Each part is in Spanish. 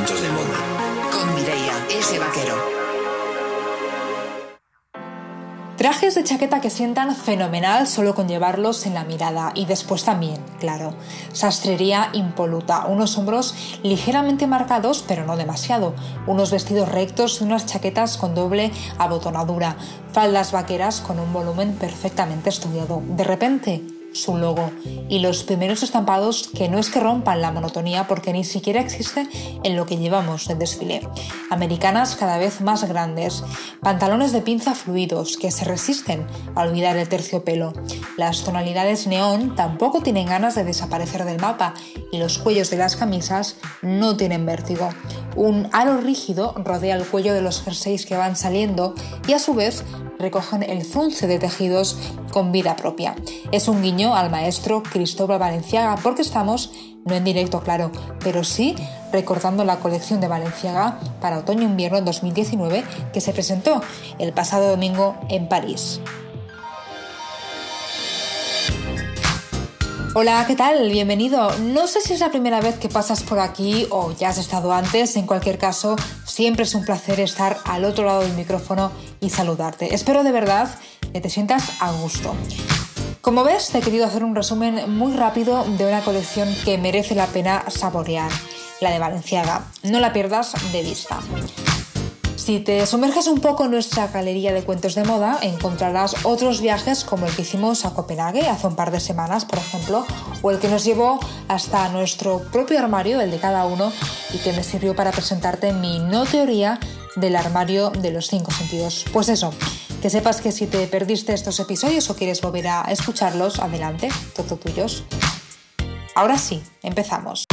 cuentos de moda. Con Mireia ese Vaquero. Trajes de chaqueta que sientan fenomenal solo con llevarlos en la mirada y después también, claro. Sastrería impoluta, unos hombros ligeramente marcados pero no demasiado, unos vestidos rectos y unas chaquetas con doble abotonadura, faldas vaqueras con un volumen perfectamente estudiado. De repente, su logo y los primeros estampados que no es que rompan la monotonía porque ni siquiera existe en lo que llevamos de desfile. Americanas cada vez más grandes, pantalones de pinza fluidos que se resisten a olvidar el terciopelo. Las tonalidades neón tampoco tienen ganas de desaparecer del mapa y los cuellos de las camisas no tienen vértigo. Un aro rígido rodea el cuello de los jerseys que van saliendo y a su vez recogen el frunce de tejidos con vida propia. Es un guiño al maestro Cristóbal Valenciaga porque estamos, no en directo claro, pero sí recordando la colección de Valenciaga para otoño-invierno 2019 que se presentó el pasado domingo en París. Hola, ¿qué tal? Bienvenido. No sé si es la primera vez que pasas por aquí o ya has estado antes. En cualquier caso, siempre es un placer estar al otro lado del micrófono y saludarte. Espero de verdad que te sientas a gusto. Como ves, te he querido hacer un resumen muy rápido de una colección que merece la pena saborear, la de Valenciaga. No la pierdas de vista. Si te sumerges un poco en nuestra galería de cuentos de moda, encontrarás otros viajes como el que hicimos a Copenhague hace un par de semanas, por ejemplo, o el que nos llevó hasta nuestro propio armario, el de cada uno, y que me sirvió para presentarte mi no teoría del armario de los cinco sentidos. Pues eso, que sepas que si te perdiste estos episodios o quieres volver a escucharlos, adelante, todo tuyos. Ahora sí, empezamos.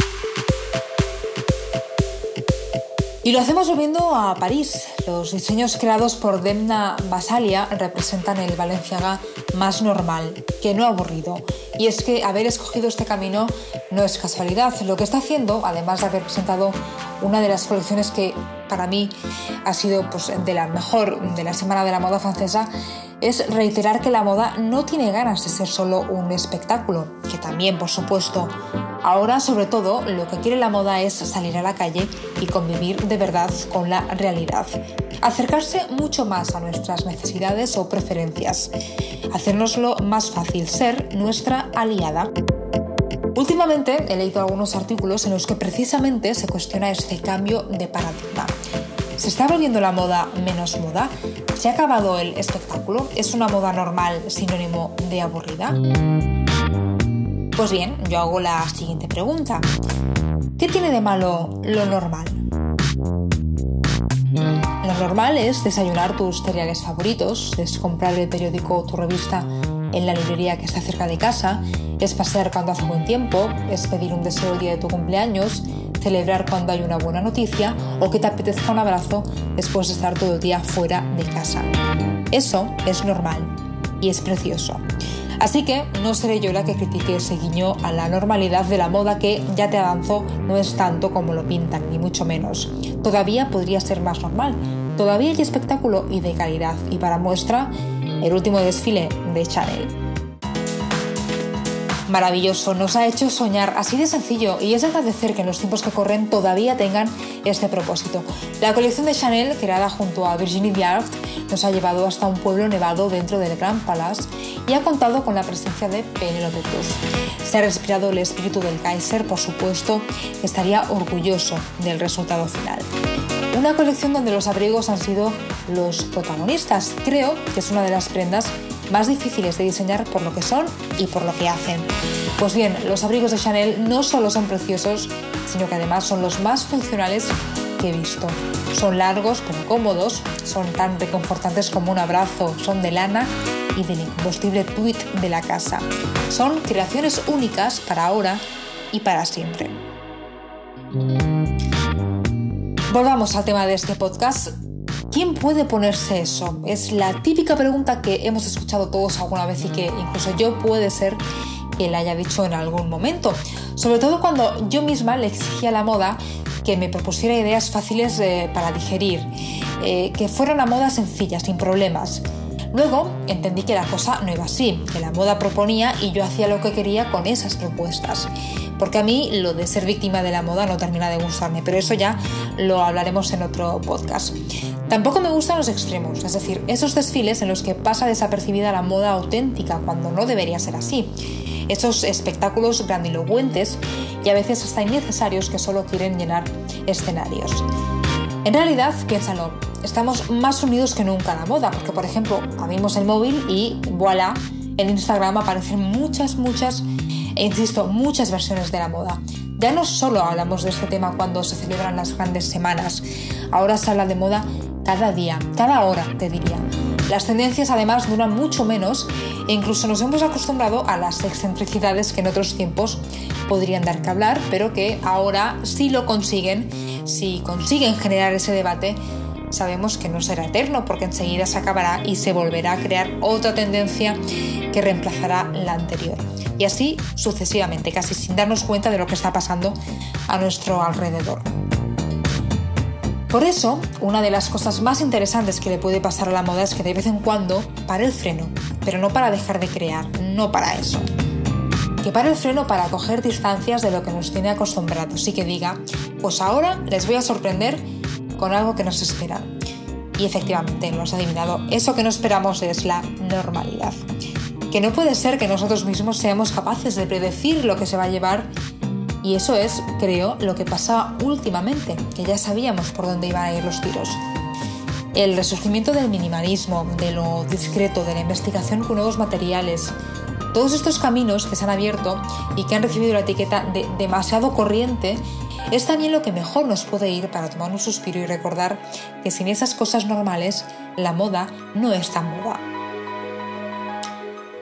Y lo hacemos volviendo a París. Los diseños creados por Demna Basalia representan el Valenciaga más normal, que no aburrido. Y es que haber escogido este camino no es casualidad. Lo que está haciendo, además de haber presentado una de las colecciones que para mí ha sido pues, de la mejor de la Semana de la Moda Francesa, es reiterar que la moda no tiene ganas de ser solo un espectáculo, que también, por supuesto, Ahora, sobre todo, lo que quiere la moda es salir a la calle y convivir de verdad con la realidad. Acercarse mucho más a nuestras necesidades o preferencias. Hacernoslo más fácil, ser nuestra aliada. Últimamente he leído algunos artículos en los que precisamente se cuestiona este cambio de paradigma. ¿Se está volviendo la moda menos moda? ¿Se ha acabado el espectáculo? ¿Es una moda normal sinónimo de aburrida? Pues bien, yo hago la siguiente pregunta. ¿Qué tiene de malo lo normal? Lo normal es desayunar tus cereales favoritos, es comprar el periódico o tu revista en la librería que está cerca de casa, es pasear cuando hace buen tiempo, es pedir un deseo el día de tu cumpleaños, celebrar cuando hay una buena noticia o que te apetezca un abrazo después de estar todo el día fuera de casa. Eso es normal y es precioso. Así que no seré yo la que critique ese guiño a la normalidad de la moda que, ya te avanzo, no es tanto como lo pintan, ni mucho menos. Todavía podría ser más normal. Todavía hay espectáculo y de calidad. Y para muestra, el último desfile de Chanel maravilloso, nos ha hecho soñar así de sencillo y es de agradecer que en los tiempos que corren todavía tengan este propósito. La colección de Chanel, creada junto a Virginie Viard, nos ha llevado hasta un pueblo nevado dentro del Grand Palace y ha contado con la presencia de Penelope Cruz. Se ha respirado el espíritu del Kaiser, por supuesto, estaría orgulloso del resultado final. Una colección donde los abrigos han sido los protagonistas. Creo que es una de las prendas más difíciles de diseñar por lo que son y por lo que hacen. Pues bien, los abrigos de Chanel no solo son preciosos, sino que además son los más funcionales que he visto. Son largos pero cómodos, son tan reconfortantes como un abrazo, son de lana y del incombustible tweet de la casa. Son creaciones únicas para ahora y para siempre. Volvamos al tema de este podcast ¿Quién puede ponerse eso? Es la típica pregunta que hemos escuchado todos alguna vez y que incluso yo puede ser que la haya dicho en algún momento. Sobre todo cuando yo misma le exigía a la moda que me propusiera ideas fáciles eh, para digerir, eh, que fueran a moda sencilla, sin problemas. Luego entendí que la cosa no iba así, que la moda proponía y yo hacía lo que quería con esas propuestas. Porque a mí lo de ser víctima de la moda no termina de gustarme, pero eso ya lo hablaremos en otro podcast. Tampoco me gustan los extremos, es decir, esos desfiles en los que pasa desapercibida la moda auténtica cuando no debería ser así. Esos espectáculos grandilocuentes y a veces hasta innecesarios que solo quieren llenar escenarios. En realidad, piénsalo, estamos más unidos que nunca a la moda, porque por ejemplo, abrimos el móvil y voilà, en Instagram aparecen muchas, muchas, e insisto, muchas versiones de la moda. Ya no solo hablamos de este tema cuando se celebran las grandes semanas, ahora se habla de moda cada día, cada hora, te diría. Las tendencias además duran mucho menos e incluso nos hemos acostumbrado a las excentricidades que en otros tiempos podrían dar que hablar, pero que ahora sí lo consiguen, si consiguen generar ese debate, sabemos que no será eterno porque enseguida se acabará y se volverá a crear otra tendencia que reemplazará la anterior. Y así sucesivamente, casi sin darnos cuenta de lo que está pasando a nuestro alrededor. Por eso, una de las cosas más interesantes que le puede pasar a la moda es que de vez en cuando para el freno, pero no para dejar de crear, no para eso. Que para el freno para coger distancias de lo que nos tiene acostumbrados y que diga, pues ahora les voy a sorprender con algo que nos espera. Y efectivamente, lo has adivinado, eso que no esperamos es la normalidad. Que no puede ser que nosotros mismos seamos capaces de predecir lo que se va a llevar y eso es, creo, lo que pasaba últimamente, que ya sabíamos por dónde iban a ir los tiros. El resurgimiento del minimalismo, de lo discreto, de la investigación con nuevos materiales, todos estos caminos que se han abierto y que han recibido la etiqueta de demasiado corriente es también lo que mejor nos puede ir para tomar un suspiro y recordar que sin esas cosas normales, la moda no es tan moda.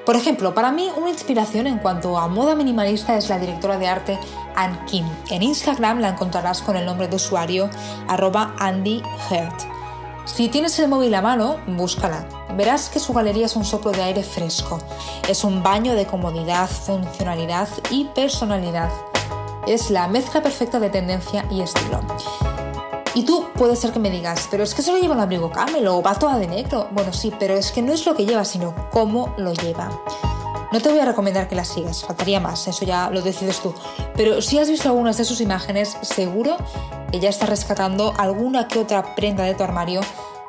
Por ejemplo, para mí una inspiración en cuanto a moda minimalista es la directora de arte Ann Kim. En Instagram la encontrarás con el nombre de usuario arroba Andy Si tienes el móvil a mano, búscala. Verás que su galería es un soplo de aire fresco. Es un baño de comodidad, funcionalidad y personalidad es la mezcla perfecta de tendencia y estilo. Y tú puede ser que me digas, pero es que solo lleva un abrigo camel o va toda de negro. Bueno, sí, pero es que no es lo que lleva, sino cómo lo lleva. No te voy a recomendar que la sigas, faltaría más, eso ya lo decides tú. Pero si has visto algunas de sus imágenes, seguro que ya está rescatando alguna que otra prenda de tu armario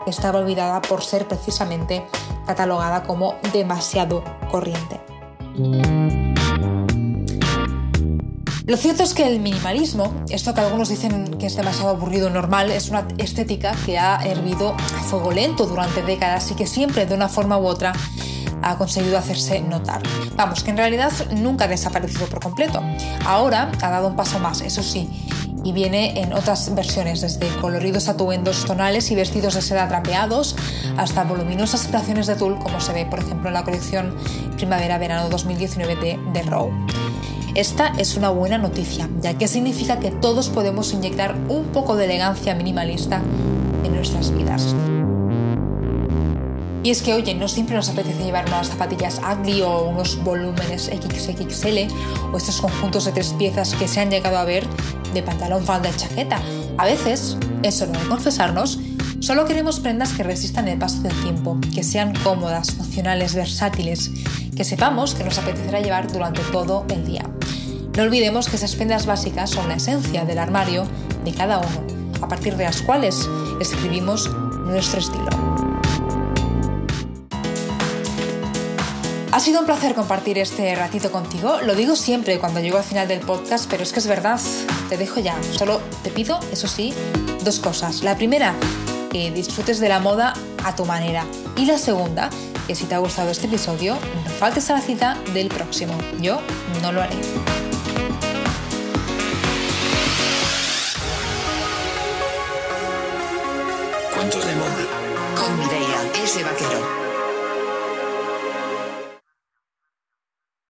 que estaba olvidada por ser precisamente catalogada como demasiado corriente. Lo cierto es que el minimalismo, esto que algunos dicen que es demasiado aburrido normal, es una estética que ha hervido a fuego lento durante décadas y que siempre de una forma u otra ha conseguido hacerse notar. Vamos, que en realidad nunca ha desaparecido por completo. Ahora ha dado un paso más, eso sí, y viene en otras versiones, desde coloridos atuendos tonales y vestidos de seda trapeados hasta voluminosas creaciones de tul, como se ve, por ejemplo, en la colección Primavera-Verano 2019 de The. Esta es una buena noticia, ya que significa que todos podemos inyectar un poco de elegancia minimalista en nuestras vidas. Y es que, oye, no siempre nos apetece llevar unas zapatillas ugly o unos volúmenes XXL o estos conjuntos de tres piezas que se han llegado a ver de pantalón, falda y chaqueta. A veces, eso no de confesarnos, solo queremos prendas que resistan el paso del tiempo, que sean cómodas, funcionales, versátiles, que sepamos que nos apetecerá llevar durante todo el día. No olvidemos que esas prendas básicas son la esencia del armario de cada uno, a partir de las cuales escribimos nuestro estilo. Ha sido un placer compartir este ratito contigo. Lo digo siempre cuando llego al final del podcast, pero es que es verdad. Te dejo ya. Solo te pido, eso sí, dos cosas. La primera, que disfrutes de la moda a tu manera. Y la segunda, que si te ha gustado este episodio, no faltes a la cita del próximo. Yo no lo haré. Mireia S. Vaquero.